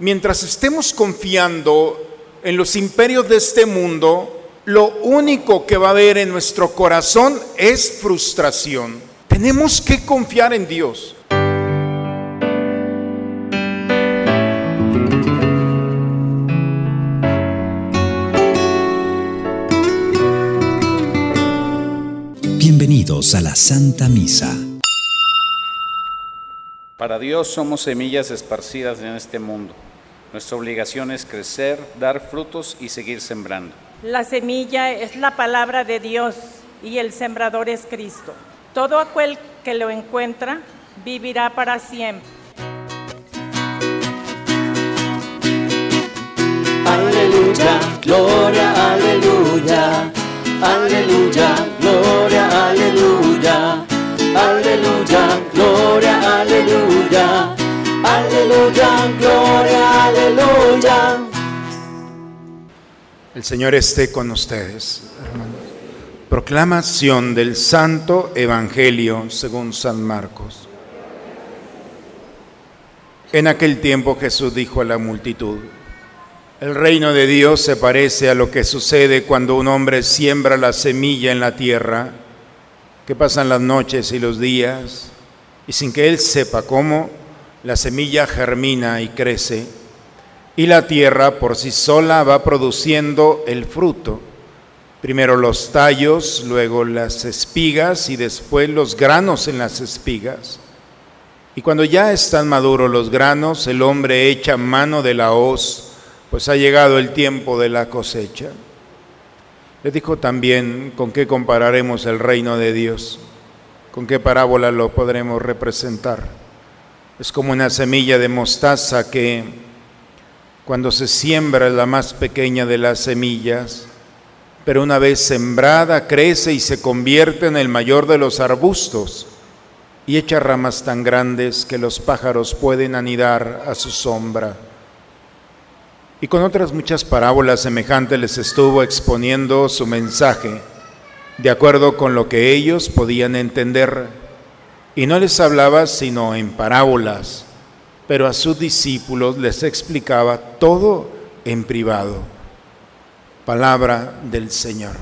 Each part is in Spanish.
Mientras estemos confiando en los imperios de este mundo, lo único que va a haber en nuestro corazón es frustración. Tenemos que confiar en Dios. Bienvenidos a la Santa Misa. Para Dios somos semillas esparcidas en este mundo. Nuestra obligación es crecer, dar frutos y seguir sembrando. La semilla es la palabra de Dios y el sembrador es Cristo. Todo aquel que lo encuentra vivirá para siempre. Aleluya, gloria, aleluya. Aleluya, gloria, aleluya. Aleluya, gloria, aleluya. Aleluya, gloria, aleluya. El Señor esté con ustedes, hermanos. Proclamación del Santo Evangelio según San Marcos. En aquel tiempo Jesús dijo a la multitud, el reino de Dios se parece a lo que sucede cuando un hombre siembra la semilla en la tierra, que pasan las noches y los días, y sin que él sepa cómo, la semilla germina y crece, y la tierra por sí sola va produciendo el fruto. Primero los tallos, luego las espigas y después los granos en las espigas. Y cuando ya están maduros los granos, el hombre echa mano de la hoz, pues ha llegado el tiempo de la cosecha. Le dijo también con qué compararemos el reino de Dios, con qué parábola lo podremos representar. Es como una semilla de mostaza que cuando se siembra es la más pequeña de las semillas, pero una vez sembrada crece y se convierte en el mayor de los arbustos y echa ramas tan grandes que los pájaros pueden anidar a su sombra. Y con otras muchas parábolas semejantes les estuvo exponiendo su mensaje, de acuerdo con lo que ellos podían entender. Y no les hablaba sino en parábolas, pero a sus discípulos les explicaba todo en privado. Palabra del Señor.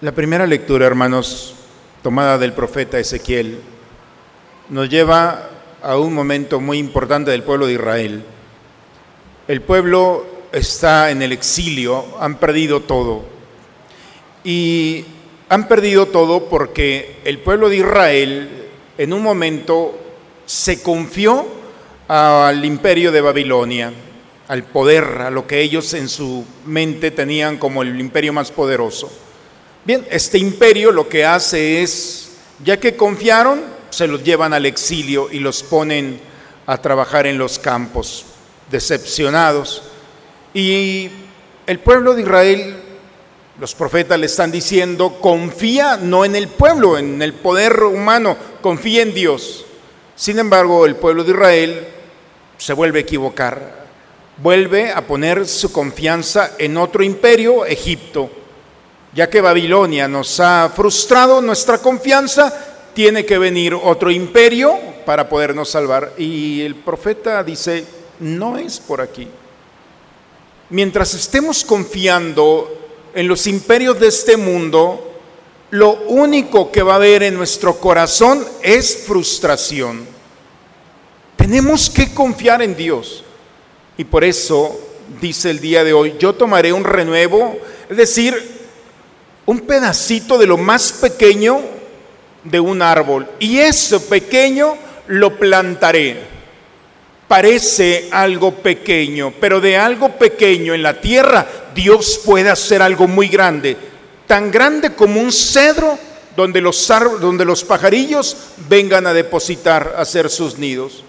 La primera lectura, hermanos, tomada del profeta Ezequiel, nos lleva a un momento muy importante del pueblo de Israel. El pueblo está en el exilio, han perdido todo. Y han perdido todo porque el pueblo de Israel en un momento se confió al imperio de Babilonia, al poder, a lo que ellos en su mente tenían como el imperio más poderoso. Bien, este imperio lo que hace es, ya que confiaron, se los llevan al exilio y los ponen a trabajar en los campos, decepcionados. Y el pueblo de Israel, los profetas le están diciendo, confía no en el pueblo, en el poder humano, confía en Dios. Sin embargo, el pueblo de Israel se vuelve a equivocar, vuelve a poner su confianza en otro imperio, Egipto. Ya que Babilonia nos ha frustrado nuestra confianza, tiene que venir otro imperio para podernos salvar. Y el profeta dice, no es por aquí. Mientras estemos confiando en los imperios de este mundo, lo único que va a haber en nuestro corazón es frustración. Tenemos que confiar en Dios. Y por eso dice el día de hoy, yo tomaré un renuevo, es decir, un pedacito de lo más pequeño de un árbol y eso pequeño lo plantaré. Parece algo pequeño, pero de algo pequeño en la tierra Dios puede hacer algo muy grande, tan grande como un cedro donde los, donde los pajarillos vengan a depositar, a hacer sus nidos.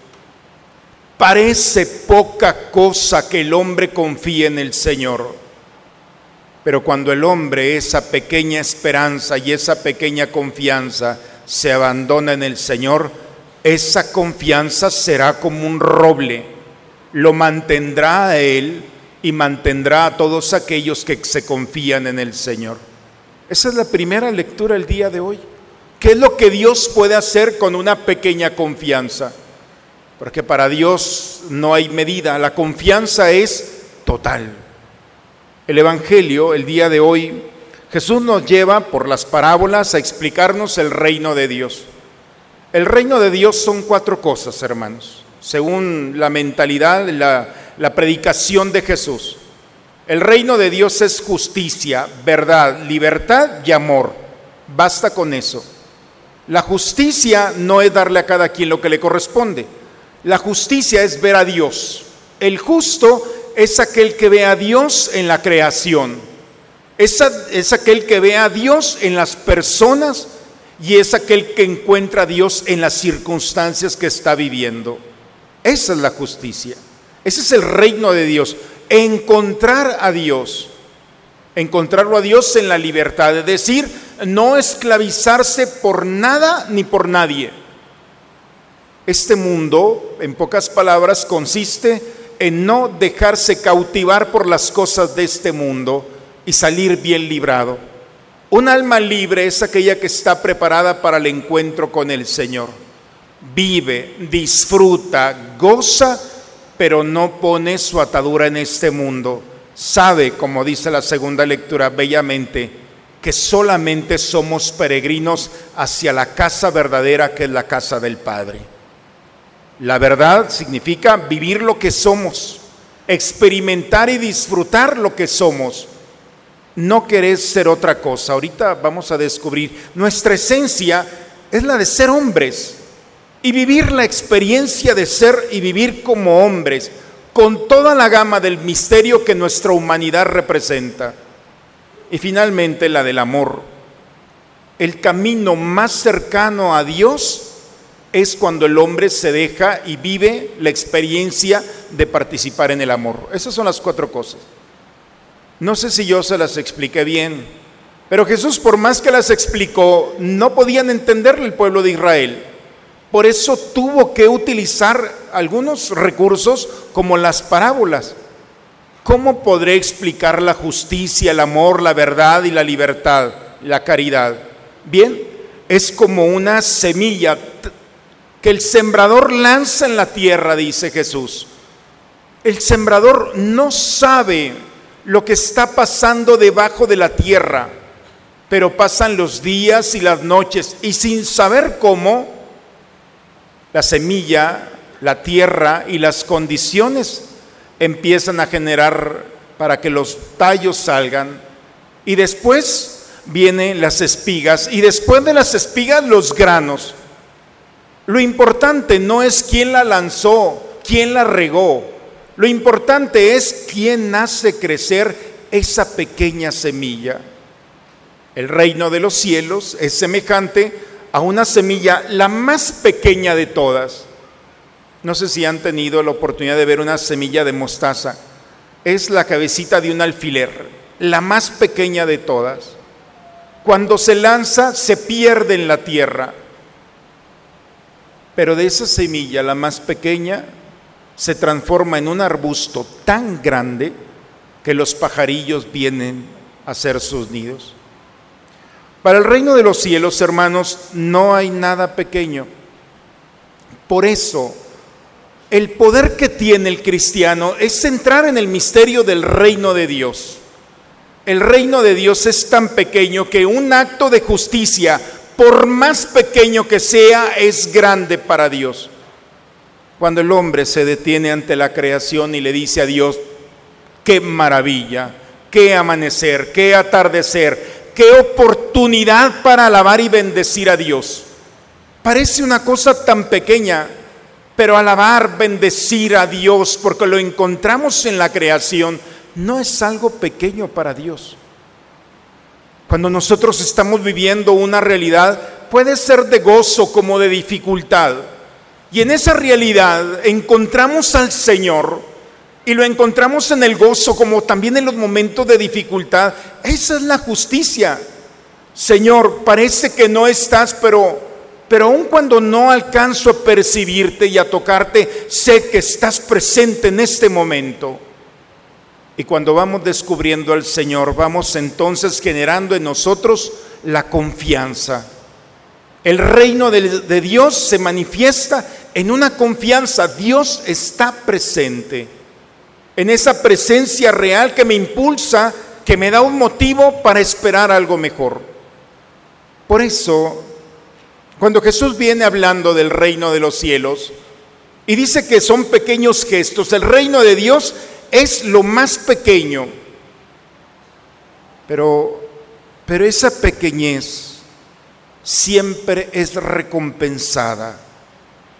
Parece poca cosa que el hombre confíe en el Señor, pero cuando el hombre esa pequeña esperanza y esa pequeña confianza se abandona en el Señor, esa confianza será como un roble, lo mantendrá a Él y mantendrá a todos aquellos que se confían en el Señor. Esa es la primera lectura el día de hoy. ¿Qué es lo que Dios puede hacer con una pequeña confianza? porque para Dios no hay medida, la confianza es total. El Evangelio, el día de hoy, Jesús nos lleva por las parábolas a explicarnos el reino de Dios. El reino de Dios son cuatro cosas, hermanos, según la mentalidad, la, la predicación de Jesús. El reino de Dios es justicia, verdad, libertad y amor. Basta con eso. La justicia no es darle a cada quien lo que le corresponde. La justicia es ver a Dios. El justo es aquel que ve a Dios en la creación. Es, es aquel que ve a Dios en las personas y es aquel que encuentra a Dios en las circunstancias que está viviendo. Esa es la justicia. Ese es el reino de Dios. Encontrar a Dios. Encontrarlo a Dios en la libertad. Es decir, no esclavizarse por nada ni por nadie. Este mundo, en pocas palabras, consiste en no dejarse cautivar por las cosas de este mundo y salir bien librado. Un alma libre es aquella que está preparada para el encuentro con el Señor. Vive, disfruta, goza, pero no pone su atadura en este mundo. Sabe, como dice la segunda lectura bellamente, que solamente somos peregrinos hacia la casa verdadera que es la casa del Padre. La verdad significa vivir lo que somos, experimentar y disfrutar lo que somos. No querés ser otra cosa. Ahorita vamos a descubrir, nuestra esencia es la de ser hombres y vivir la experiencia de ser y vivir como hombres, con toda la gama del misterio que nuestra humanidad representa. Y finalmente la del amor. El camino más cercano a Dios es cuando el hombre se deja y vive la experiencia de participar en el amor. Esas son las cuatro cosas. No sé si yo se las expliqué bien, pero Jesús, por más que las explicó, no podían entenderle el pueblo de Israel. Por eso tuvo que utilizar algunos recursos como las parábolas. ¿Cómo podré explicar la justicia, el amor, la verdad y la libertad, la caridad? Bien, es como una semilla que el sembrador lanza en la tierra, dice Jesús. El sembrador no sabe lo que está pasando debajo de la tierra, pero pasan los días y las noches y sin saber cómo, la semilla, la tierra y las condiciones empiezan a generar para que los tallos salgan. Y después vienen las espigas y después de las espigas los granos. Lo importante no es quién la lanzó, quién la regó. Lo importante es quién hace crecer esa pequeña semilla. El reino de los cielos es semejante a una semilla, la más pequeña de todas no sé si han tenido la oportunidad de ver una semilla de mostaza. Es la cabecita de un alfiler, la más pequeña de todas. Cuando se lanza, se pierde en la tierra. Pero de esa semilla, la más pequeña, se transforma en un arbusto tan grande que los pajarillos vienen a hacer sus nidos. Para el reino de los cielos, hermanos, no hay nada pequeño. Por eso el poder que tiene el cristiano es entrar en el misterio del reino de Dios. El reino de Dios es tan pequeño que un acto de justicia, por más pequeño que sea, es grande para Dios. Cuando el hombre se detiene ante la creación y le dice a Dios, qué maravilla, qué amanecer, qué atardecer, qué oportunidad para alabar y bendecir a Dios. Parece una cosa tan pequeña, pero alabar, bendecir a Dios, porque lo encontramos en la creación, no es algo pequeño para Dios. Cuando nosotros estamos viviendo una realidad, puede ser de gozo como de dificultad. Y en esa realidad encontramos al Señor y lo encontramos en el gozo como también en los momentos de dificultad. Esa es la justicia. Señor, parece que no estás, pero pero aun cuando no alcanzo a percibirte y a tocarte, sé que estás presente en este momento. Y cuando vamos descubriendo al Señor, vamos entonces generando en nosotros la confianza. El reino de, Dios se manifiesta en una confianza. Dios está presente. En esa presencia real que me impulsa, que me da un motivo para esperar algo mejor. Por eso, cuando Jesús viene hablando del reino de los cielos y dice que son pequeños gestos, el reino de Dios es lo más pequeño. Pero, pero esa pequeñez siempre es recompensada.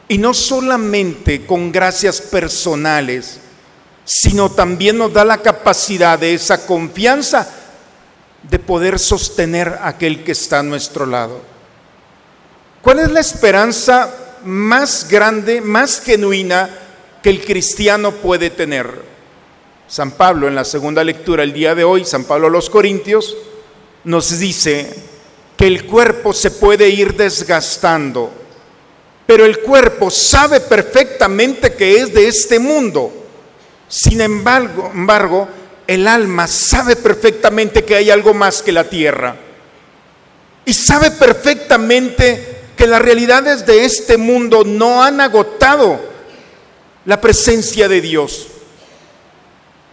Y no solamente con gracias personales, sino también nos da la capacidad de esa confianza de poder sostener a aquel que está a nuestro lado. ¿Cuál es la esperanza más grande, más genuina que el cristiano puede tener? San Pablo en la segunda lectura el día de hoy, San Pablo a los Corintios, nos dice que el cuerpo se puede ir desgastando, pero el cuerpo sabe perfectamente que es de este mundo. Sin embargo, embargo, el alma sabe perfectamente que hay algo más que la tierra. Y sabe perfectamente que las realidades de este mundo no han agotado la presencia de Dios.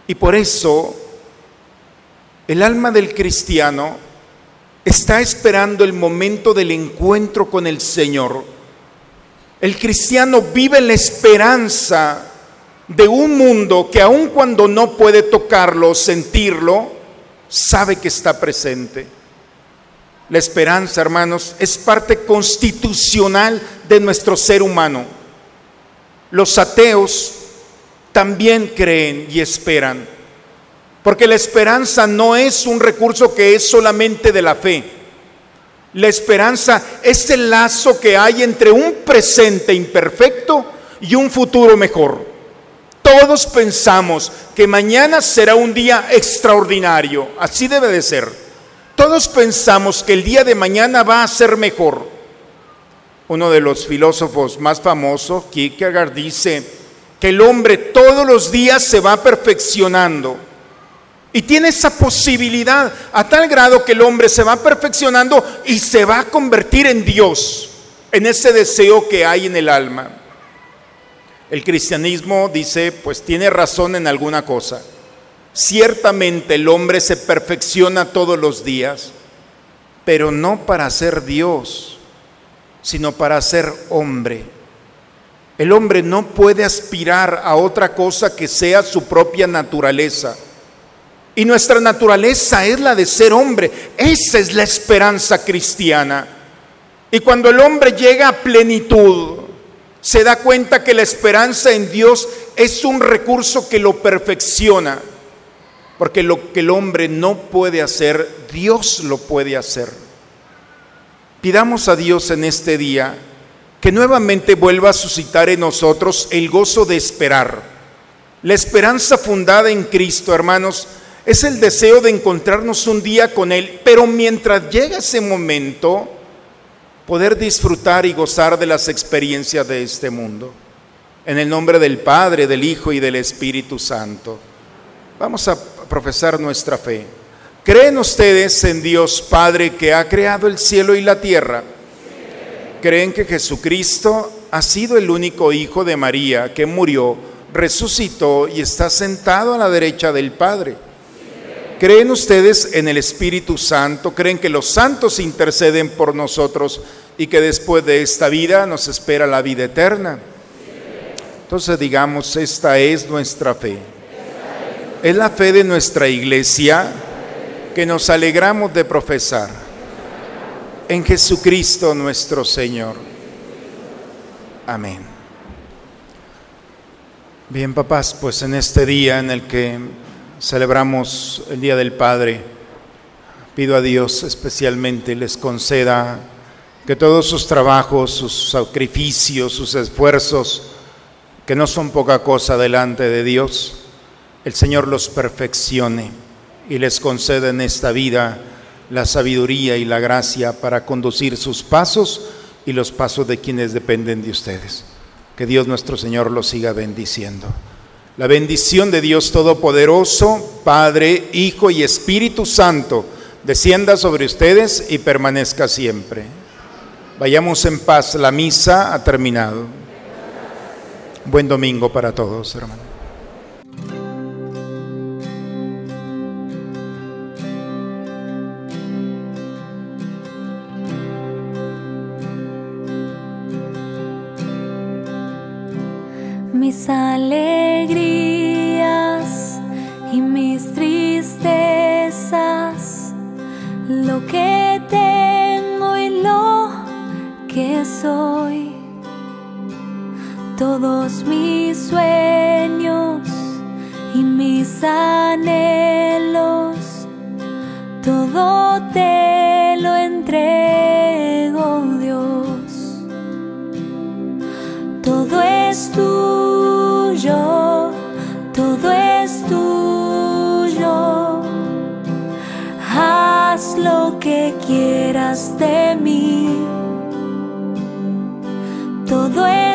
Y por eso el alma del cristiano está esperando el momento del encuentro con el Señor. El cristiano vive la esperanza de un mundo que aun cuando no puede tocarlo, sentirlo, sabe que está presente. La esperanza, hermanos, es parte constitucional de nuestro ser humano. Los ateos también creen y esperan, porque la esperanza no es un recurso que es solamente de la fe. La esperanza es el lazo que hay entre un presente imperfecto y un futuro mejor. Todos pensamos que mañana será un día extraordinario, así debe de ser. Todos pensamos que el día de mañana va a ser mejor. Uno de los filósofos más famosos, Kierkegaard, dice que el hombre todos los días se va perfeccionando. Y tiene esa posibilidad a tal grado que el hombre se va perfeccionando y se va a convertir en Dios, en ese deseo que hay en el alma. El cristianismo dice, pues tiene razón en alguna cosa. Ciertamente el hombre se perfecciona todos los días, pero no para ser Dios, sino para ser hombre. El hombre no puede aspirar a otra cosa que sea su propia naturaleza. Y nuestra naturaleza es la de ser hombre. Esa es la esperanza cristiana. Y cuando el hombre llega a plenitud, se da cuenta que la esperanza en Dios es un recurso que lo perfecciona, porque lo que el hombre no puede hacer, Dios lo puede hacer. Pidamos a Dios en este día que nuevamente vuelva a suscitar en nosotros el gozo de esperar. La esperanza fundada en Cristo, hermanos, es el deseo de encontrarnos un día con Él, pero mientras llega ese momento, poder disfrutar y gozar de las experiencias de este mundo. En el nombre del Padre, del Hijo y del Espíritu Santo. Vamos a profesar nuestra fe. ¿Creen ustedes en Dios Padre que ha creado el cielo y la tierra? ¿Creen que Jesucristo ha sido el único Hijo de María que murió, resucitó y está sentado a la derecha del Padre? ¿Creen ustedes en el Espíritu Santo? ¿Creen que los santos interceden por nosotros y que después de esta vida nos espera la vida eterna? Entonces digamos, esta es nuestra fe. Es la fe de nuestra iglesia que nos alegramos de profesar en Jesucristo nuestro Señor. Amén. Bien, papás, pues en este día en el que celebramos el Día del Padre, pido a Dios especialmente les conceda que todos sus trabajos, sus sacrificios, sus esfuerzos, que no son poca cosa delante de Dios, el Señor los perfeccione y les conceda en esta vida la sabiduría y la gracia para conducir sus pasos y los pasos de quienes dependen de ustedes. Que Dios nuestro Señor los siga bendiciendo. La bendición de Dios Todopoderoso, Padre, Hijo y Espíritu Santo, descienda sobre ustedes y permanezca siempre. Vayamos en paz, la misa ha terminado. Buen domingo para todos, hermanos. Alegrías y mis tristezas, lo que tengo y lo que soy, todos mis sueños y mis anhelos, todo te lo entrego, que quieras de mí. Todo es